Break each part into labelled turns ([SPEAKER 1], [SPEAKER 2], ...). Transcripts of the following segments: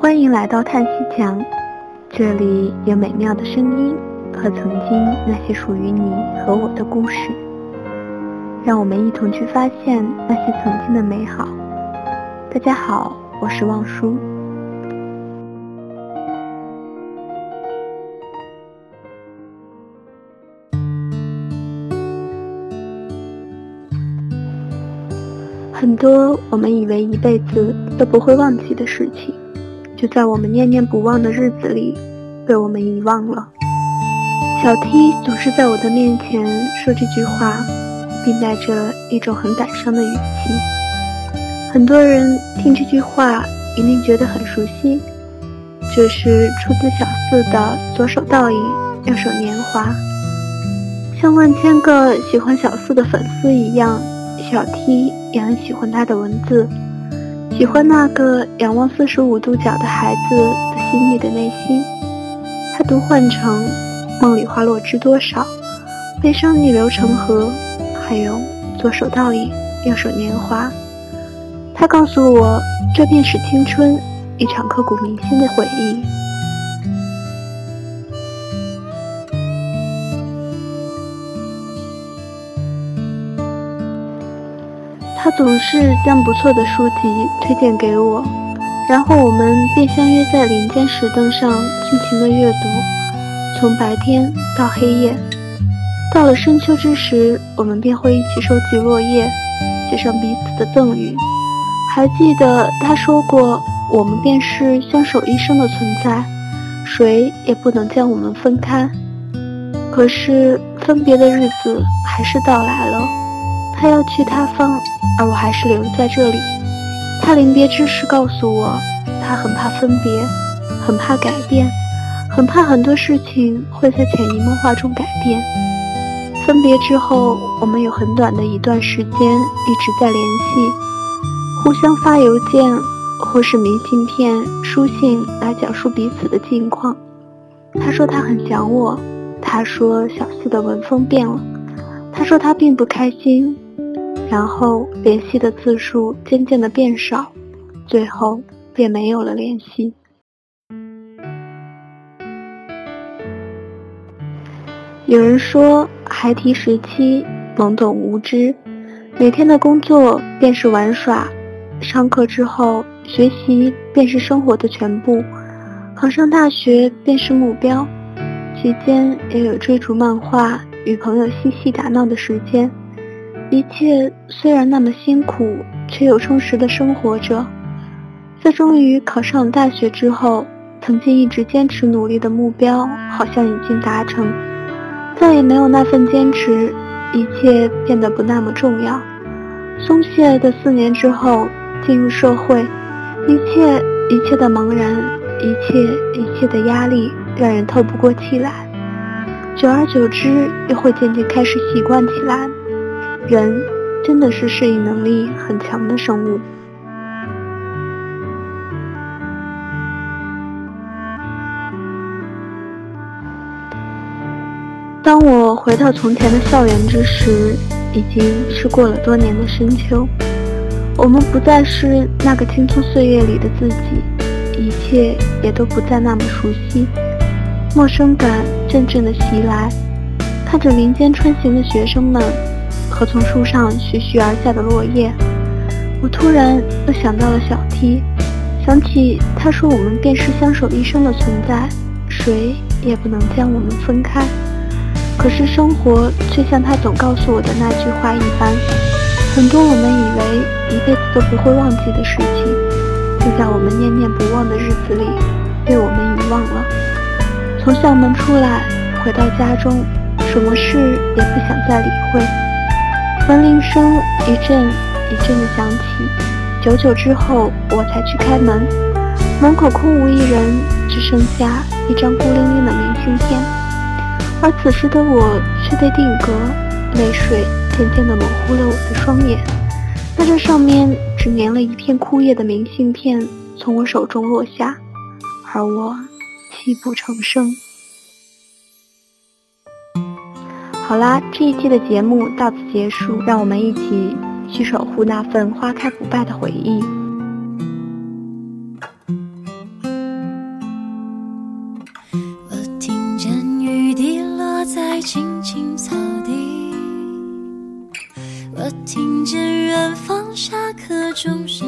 [SPEAKER 1] 欢迎来到叹息墙，这里有美妙的声音和曾经那些属于你和我的故事，让我们一同去发现那些曾经的美好。大家好，我是望舒。很多我们以为一辈子都不会忘记的事情，就在我们念念不忘的日子里，被我们遗忘了。小 T 总是在我的面前说这句话，并带着一种很感伤的语气。很多人听这句话一定觉得很熟悉，这是出自小四的“左手倒影，右手年华”。像万千个喜欢小四的粉丝一样。小 T 也很喜欢他的文字，喜欢那个仰望四十五度角的孩子的细腻的内心。他读幻城梦里花落知多少，悲伤逆流成河，还有左手倒影，右手年华。他告诉我，这便是青春，一场刻骨铭心的回忆。他总是将不错的书籍推荐给我，然后我们便相约在林间石凳上尽情的阅读，从白天到黑夜。到了深秋之时，我们便会一起收集落叶，写上彼此的赠语。还记得他说过，我们便是相守一生的存在，谁也不能将我们分开。可是分别的日子还是到来了，他要去他方。而我还是留在这里。他临别之时告诉我，他很怕分别，很怕改变，很怕很多事情会在潜移默化中改变。分别之后，我们有很短的一段时间一直在联系，互相发邮件或是明信片、书信来讲述彼此的近况。他说他很想我，他说小四的文风变了，他说他并不开心。然后联系的次数渐渐的变少，最后便没有了联系。有人说，孩提时期懵懂无知，每天的工作便是玩耍，上课之后学习便是生活的全部，考上大学便是目标，期间也有追逐漫画、与朋友嬉戏打闹的时间。一切虽然那么辛苦，却又充实的生活着。在终于考上了大学之后，曾经一直坚持努力的目标好像已经达成，再也没有那份坚持，一切变得不那么重要。松懈的四年之后，进入社会，一切一切的茫然，一切一切的压力，让人透不过气来。久而久之，又会渐渐开始习惯起来。人真的是适应能力很强的生物。当我回到从前的校园之时，已经是过了多年的深秋。我们不再是那个青葱岁月里的自己，一切也都不再那么熟悉。陌生感阵阵的袭来，看着林间穿行的学生们。和从树上徐徐而下的落叶，我突然又想到了小 T，想起他说我们便是相守一生的存在，谁也不能将我们分开。可是生活却像他总告诉我的那句话一般，很多我们以为一辈子都不会忘记的事情，就在我们念念不忘的日子里被我们遗忘了。从校门出来，回到家中，什么事也不想再理会。门铃声一阵一阵的响起，久久之后，我才去开门。门口空无一人，只剩下一张孤零零的明信片。而此时的我却被定格，泪水渐渐地模糊了我的双眼。那这上面只粘了一片枯叶的明信片，从我手中落下，而我泣不成声。好啦这一期的节目到此结束让我们一起去守护那份花开不败的回忆。
[SPEAKER 2] 我听见雨滴落在青青草地我听见远方下课钟声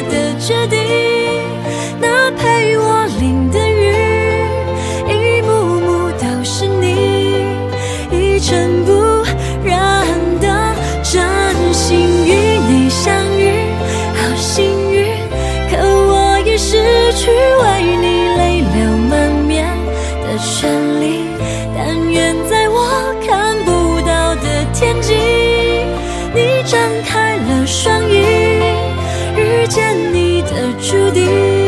[SPEAKER 2] 开了双翼，遇见你的注定，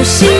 [SPEAKER 2] Oxi